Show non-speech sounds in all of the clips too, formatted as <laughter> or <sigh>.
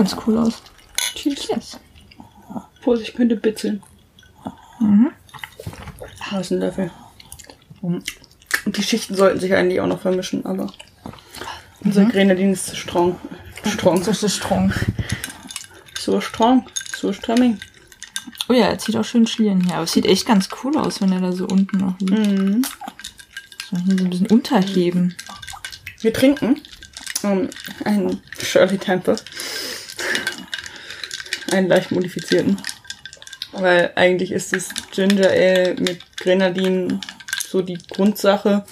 Das ganz cool aus. Cheers. Yes. Vorsicht, könnte bitzeln. Mhm. Da ist ein Löffel. Und die Schichten sollten sich eigentlich auch noch vermischen, aber unser Grenadin ist zu strong. Strong. Das ist strong. So strong. So stramming. Oh ja, er zieht auch schön Schlieren hier. Aber es sieht echt ganz cool aus, wenn er da so unten noch liegt. Mhm. So, hier so ein bisschen unterheben. Wir trinken ähm, einen Shirley Temple. Einen leicht modifizierten. Weil eigentlich ist das Ginger Ale mit Grenadin so die Grundsache.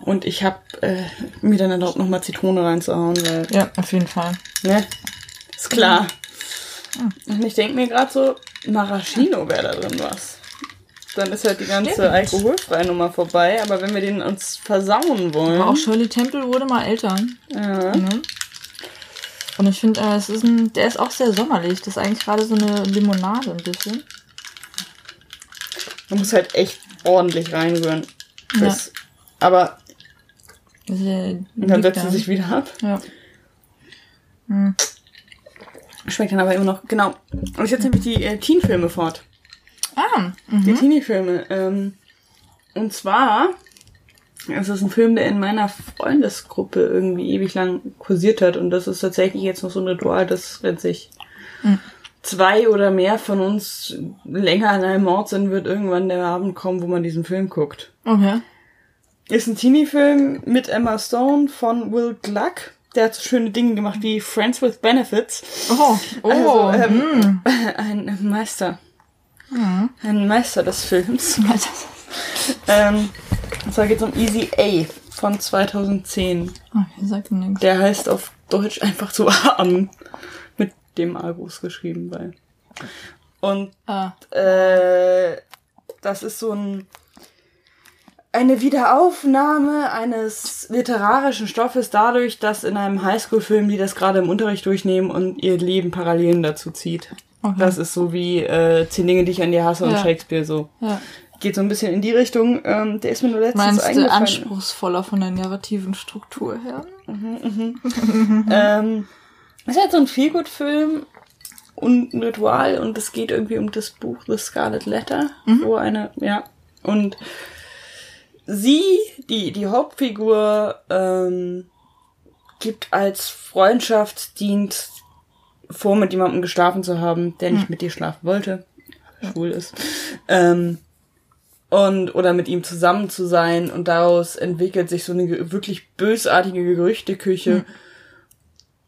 Und ich habe äh, mir dann erlaubt, nochmal Zitrone reinzuhauen, weil, Ja, auf jeden Fall. ne? Ist klar. Und ich denke mir gerade so, Maraschino wäre da drin was. Dann ist halt die ganze Stimmt. alkoholfreie Nummer vorbei. Aber wenn wir den uns versauen wollen. Aber auch Shirley Temple wurde mal älter. ja. Ne? Und ich finde, äh, es ist ein, der ist auch sehr sommerlich. Das ist eigentlich gerade so eine Limonade ein bisschen. Man muss halt echt ordentlich reinrühren. Das, Aber ja- dann setzt sie sich wieder ab. Ja. Schmeckt dann aber immer noch. Genau. Und ich setze nämlich die äh, Teen-Filme fort. Ah, Die Teenie-Filme. Ähm, und zwar es ist ein Film, der in meiner Freundesgruppe irgendwie ewig lang kursiert hat. Und das ist tatsächlich jetzt noch so ein Ritual, dass wenn sich zwei oder mehr von uns länger an einem Ort sind, wird irgendwann der Abend kommen, wo man diesen Film guckt. okay. Ist ein Teenie-Film mit Emma Stone von Will Gluck. Der hat so schöne Dinge gemacht wie Friends with Benefits. Oh, oh. Also, ähm, mm. <laughs> Ein Meister. Ein Meister des Films. <laughs> Ähm, und zwar geht es um Easy A von 2010. Okay, sagt mir nichts. Der heißt auf Deutsch einfach so <laughs> Arm. Mit dem Argus geschrieben, weil. Und Ah, äh, das ist so ein eine Wiederaufnahme eines literarischen Stoffes dadurch, dass in einem Highschool-Film die das gerade im Unterricht durchnehmen und ihr Leben Parallelen dazu zieht. okay. Das ist so wie äh, Zehn Dinge, die ich an dir hasse und Ja. Shakespeare so. ja. Geht so ein bisschen in die Richtung. Ähm, der ist mir nur letztens Meinst du eingefallen. anspruchsvoller von der narrativen Struktur her? Ähm, es ist halt so ein Feelgood-Film und ein Ritual und es geht irgendwie um das Buch The Scarlet Letter, wo eine, ja, und sie, die, die Hauptfigur, ähm, gibt als Freundschaftsdienst vor, mit jemandem geschlafen zu haben, der nicht mit dir schlafen wollte, schwul ist, ähm, und oder mit ihm zusammen zu sein und daraus entwickelt sich so eine wirklich bösartige Gerüchteküche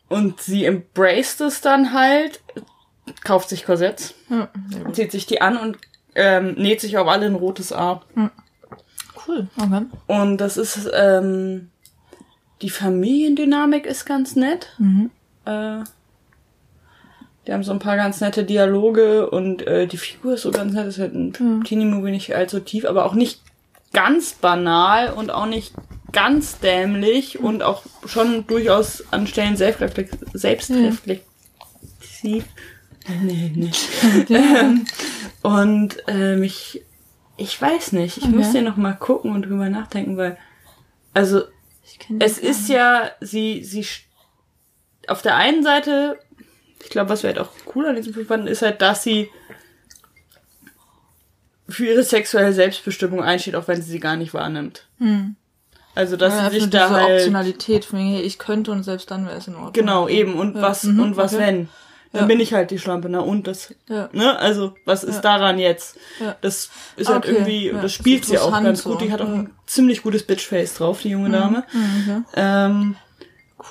und sie embraced es dann halt, kauft sich Korsetts, gut. zieht sich die an und ähm, näht sich auf alle ein rotes A. Cool, okay. Und das ist, ähm, die Familiendynamik ist ganz nett. Mhm. Äh, die haben so ein paar ganz nette Dialoge und äh, die Figur ist so ganz nett. Das ist halt ein Teenie-Movie nicht allzu tief, aber auch nicht ganz banal und auch nicht ganz dämlich und auch schon durchaus an Stellen selbstreflex selbstreflexiv. Nee, ähm, <laughs> <laughs> und ähm, ich, ich weiß nicht, ich Okay. muss ja noch mal gucken und drüber nachdenken, weil, also es den ist ja, sie, sie, auf der einen Seite, ich glaube, was wir halt auch cool an diesem Film fanden, ist halt, dass sie für ihre sexuelle Selbstbestimmung einsteht, auch wenn sie sie gar nicht wahrnimmt. Hm. Also, dass ja, sie sich da diese halt, Optionalität, von hey, ich könnte und selbst dann wäre es in Ordnung. genau, eben, und Ja. was, Mhm, und was okay. wenn? Dann Ja. bin ich halt die Schlampe, na und das, Ja. ne, also, was ist daran jetzt? Das ist halt Okay, irgendwie, ja, das das spielt ist sie auch ganz so, gut, die hat auch ein ziemlich gutes Bitchface drauf, die junge Dame. Mhm, Ähm,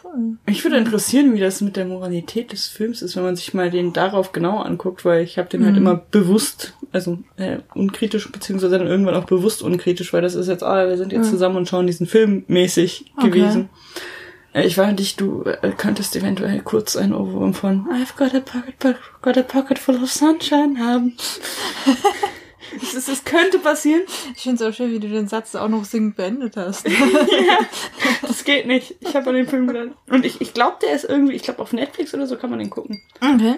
Cool. Mich würde interessieren, wie das mit der Moralität des Films ist, wenn man sich mal den darauf genau anguckt, weil ich habe den halt immer bewusst, also äh, unkritisch, beziehungsweise dann irgendwann auch bewusst unkritisch, weil das ist jetzt, ah, wir sind jetzt zusammen und schauen diesen Film mäßig Okay. gewesen. Äh, ich weiß nicht, du äh, könntest eventuell kurz ein Ohrwurm von I've got a pocket, po- got a pocket full of sunshine haben. <laughs> Es, ist, es könnte passieren. Ich finde es auch schön, wie du den Satz auch noch singend beendet hast. <laughs> <laughs> Das geht nicht. Ich habe an den Film gedacht. Und ich, ich glaube, der ist irgendwie, ich glaube, auf Netflix oder so kann man den gucken. Okay.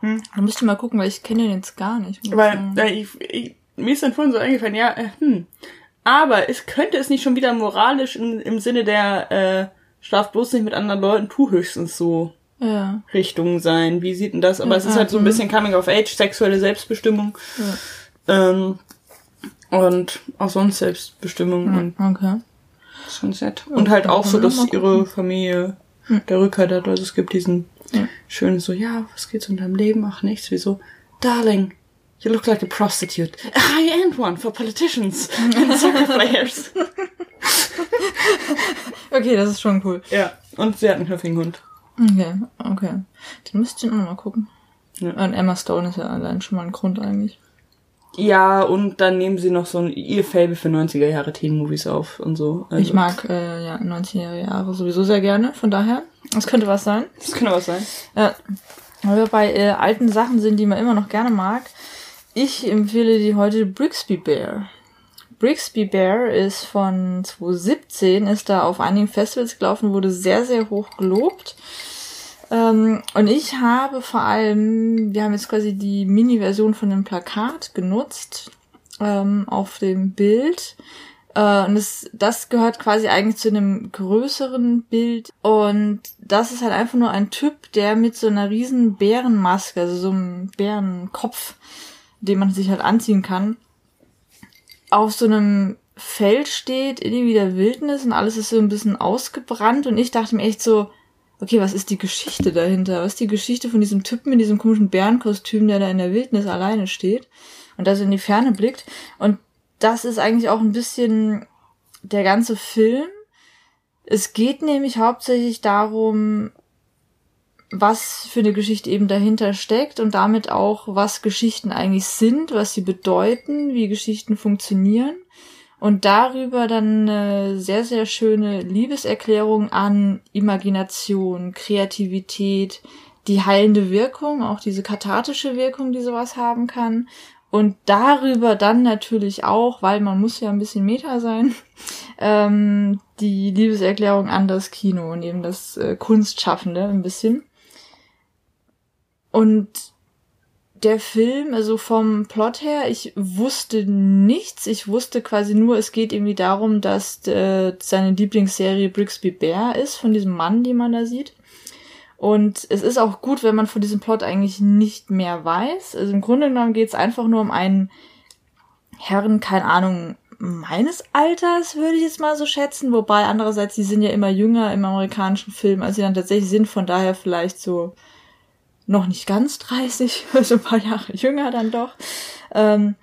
Hm. Da müsst ihr mal gucken, weil ich kenne den jetzt gar nicht. Weil äh, ich, ich, mir ist dann vorhin so eingefallen, ja, äh, hm. Aber es könnte es nicht schon wieder moralisch in, im Sinne der äh, schlaf bloß nicht mit anderen Leuten, tu höchstens so Ja. Richtung sein. Wie sieht denn das? Aber Ja, es ist halt so ein mhm. bisschen Coming of Age, sexuelle Selbstbestimmung. Ähm, und auch sonst Selbstbestimmung und Okay. schon nett. Und halt auch so, dass ihre Familie der Rückhalt hat. Also es gibt diesen Ja. schönen so, ja, was geht's in deinem Leben? Ach, nichts. Wieso? Darling, you look like a prostitute. A high-end one for politicians and <laughs> soccer players. Okay, das ist schon cool. ja. Und sie hat einen knuffigen Hund. Okay, okay. Den müsste ich auch noch mal gucken. Ja. Und Emma Stone ist ja allein schon mal ein Grund eigentlich. Ja, und dann nehmen sie noch so ein ihr Fable für 90er Jahre Teen-Movies auf und so. Also, Ich mag äh, ja 19 Jahre sowieso sehr gerne, von daher. Das könnte was sein. Das könnte was sein. Ja. Weil wir bei äh, alten Sachen sind, die man immer noch gerne mag. Ich empfehle dir heute Brixby Bear. Brixby Bear ist von 2017, ist da auf einigen Festivals gelaufen, wurde sehr, sehr hoch gelobt. Ähm, und ich habe vor allem, wir haben jetzt quasi die Mini-Version von dem Plakat genutzt ähm, auf dem Bild. Äh, und das, das gehört quasi eigentlich zu einem größeren Bild. Und das ist halt einfach nur ein Typ, der mit so einer riesen Bärenmaske, also so einem Bärenkopf, den man sich halt anziehen kann, auf so einem Feld steht, in der Wildnis und alles ist so ein bisschen ausgebrannt. Und ich dachte mir echt so, okay, was ist die Geschichte dahinter? Was ist die Geschichte von diesem Typen in diesem komischen Bärenkostüm, der da in der Wildnis alleine steht und da so in die Ferne blickt? Und das ist eigentlich auch ein bisschen der ganze Film. Es geht nämlich hauptsächlich darum, was für eine Geschichte eben dahinter steckt und damit auch, was Geschichten eigentlich sind, was sie bedeuten, wie Geschichten funktionieren. Und darüber dann eine sehr, sehr schöne Liebeserklärung an Imagination, Kreativität, die heilende Wirkung, auch diese kathartische Wirkung, die sowas haben kann. Und darüber dann natürlich auch, weil man muss ja ein bisschen Meta sein, <laughs> ähm, die Liebeserklärung an das Kino und eben das äh, Kunstschaffende ein bisschen. Und der Film, also vom Plot her, ich wusste nichts. Ich wusste quasi nur, es geht irgendwie darum, dass äh, seine Lieblingsserie Brixby Bear ist, von diesem Mann, den man da sieht. Und es ist auch gut, wenn man von diesem Plot eigentlich nicht mehr weiß. Also im Grunde genommen geht es einfach nur um einen Herren, keine Ahnung, meines Alters, würde ich jetzt mal so schätzen. Wobei andererseits, die sind ja immer jünger im amerikanischen Film, als sie dann tatsächlich sind. Von daher vielleicht so noch nicht ganz 30, <laughs> also ein paar Jahre jünger dann doch, ähm,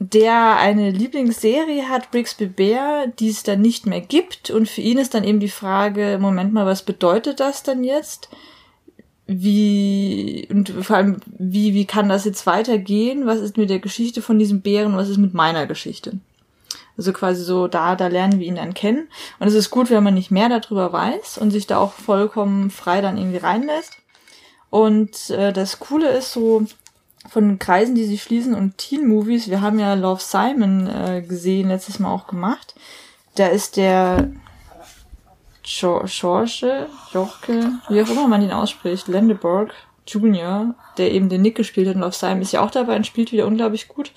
der eine Lieblingsserie hat, Brixby Bear, die es dann nicht mehr gibt. Und für ihn ist dann eben die Frage, Moment mal, was bedeutet das dann jetzt? Wie, und vor allem, wie, wie kann das jetzt weitergehen? Was ist mit der Geschichte von diesem Bären? Was ist mit meiner Geschichte? Also quasi so, da, da lernen wir ihn dann kennen. Und es ist gut, wenn man nicht mehr darüber weiß und sich da auch vollkommen frei dann irgendwie reinlässt. Und äh, das Coole ist so von Kreisen, die sich schließen und Teen-Movies, wir haben ja Love Simon äh, gesehen, letztes Mal auch gemacht. Da ist der George, Jorke, wie auch immer man ihn ausspricht, Landeberg Jr., der eben den Nick gespielt hat in Love Simon, ist ja auch dabei und spielt wieder unglaublich gut.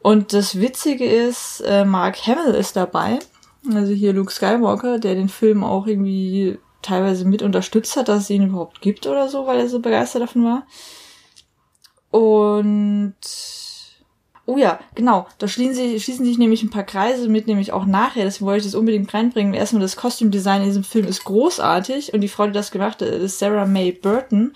Und das Witzige ist, äh, Mark Hamill ist dabei, also hier Luke Skywalker, der den Film auch irgendwie teilweise mit unterstützt hat, dass es ihn überhaupt gibt oder so, weil er so begeistert davon war. Und oh ja, genau, da schließen sich, schließen sich nämlich ein paar Kreise mit, nämlich auch nachher, deswegen wollte ich das unbedingt reinbringen. Erstmal das Kostümdesign in diesem Film ist großartig und die Frau, die das gemacht hat, ist Sarah May Burton,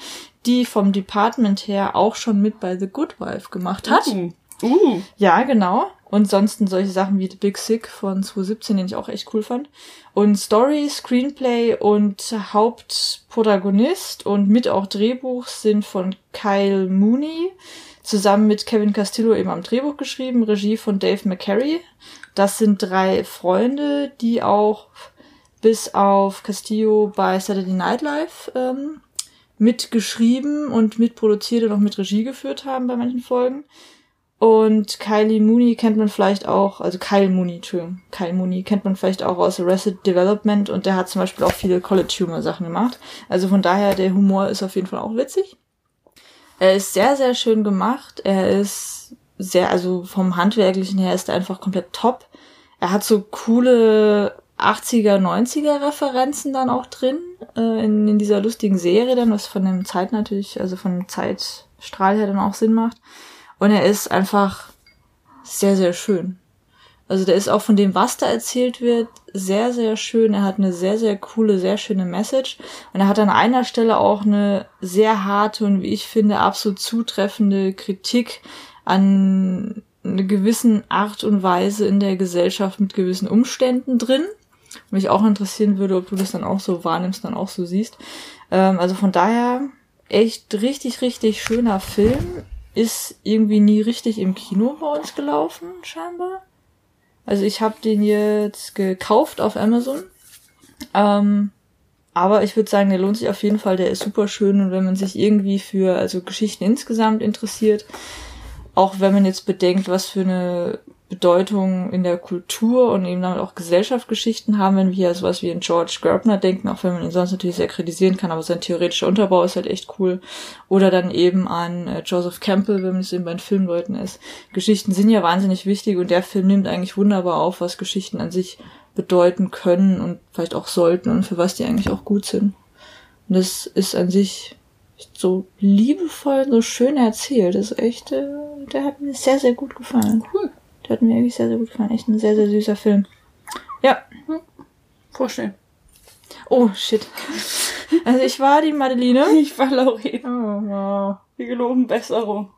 die vom Department her auch schon mit bei The Good Wife gemacht hat. Uh. Uh. Ja, genau. Und sonst solche Sachen wie The Big Sick von 2017, den ich auch echt cool fand. Und Story, Screenplay und Hauptprotagonist und mit auch Drehbuch sind von Kyle Mooney, zusammen mit Kevin Castillo eben am Drehbuch geschrieben, Regie von Dave McCary. Das sind drei Freunde, die auch bis auf Castillo bei Saturday Night Live ähm, mitgeschrieben und mitproduziert und auch mit Regie geführt haben bei manchen Folgen. Und Kylie Mooney kennt man vielleicht auch, also Kyle Mooney, Entschuldigung, Kyle Mooney kennt man vielleicht auch aus Arrested Development und der hat zum Beispiel auch viele College Humor Sachen gemacht. Also von daher, der Humor ist auf jeden Fall auch witzig. Er ist sehr, sehr schön gemacht. Er ist sehr, also vom Handwerklichen her ist er einfach komplett top. Er hat so coole 80er, 90er Referenzen dann auch drin, äh, in, in dieser lustigen Serie dann, was von dem Zeit natürlich, also von dem Zeitstrahl her dann auch Sinn macht. Und er ist einfach sehr, sehr schön. Also der ist auch von dem, was da erzählt wird, sehr, sehr schön. Er hat eine sehr, sehr coole, sehr schöne Message. Und er hat an einer Stelle auch eine sehr harte und, wie ich finde, absolut zutreffende Kritik an eine gewissen Art und Weise in der Gesellschaft mit gewissen Umständen drin. Mich auch interessieren würde, ob du das dann auch so wahrnimmst, dann auch so siehst. Ähm, also von daher echt richtig, richtig schöner Film. Ist irgendwie nie richtig im Kino bei uns gelaufen, scheinbar. Also ich habe den jetzt gekauft auf Amazon. Ähm, aber ich würde sagen, der lohnt sich auf jeden Fall. Der ist super schön und wenn man sich irgendwie für also Geschichten insgesamt interessiert, auch wenn man jetzt bedenkt, was für eine Bedeutung in der Kultur und eben damit auch Gesellschaftsgeschichten haben, wenn wir hier sowas wie in George Gerbner denken, auch wenn man ihn sonst natürlich sehr kritisieren kann, aber sein theoretischer Unterbau ist halt echt cool. Oder dann eben an äh, Joseph Campbell, wenn es eben bei den Filmleuten ist. Geschichten sind ja wahnsinnig wichtig und der Film nimmt eigentlich wunderbar auf, was Geschichten an sich bedeuten können und vielleicht auch sollten und für was die eigentlich auch gut sind. Und das ist an sich so liebevoll, so schön erzählt. Das ist echt, äh, der hat mir sehr, sehr gut gefallen. Cool. Der hat mir wirklich sehr, sehr gut gefallen. Echt ein sehr, sehr süßer Film. Ja. Vorstellen. Oh, shit. Also ich war die Madeline. Ich war Laurie. Oh, wow. Wir geloben Besserung.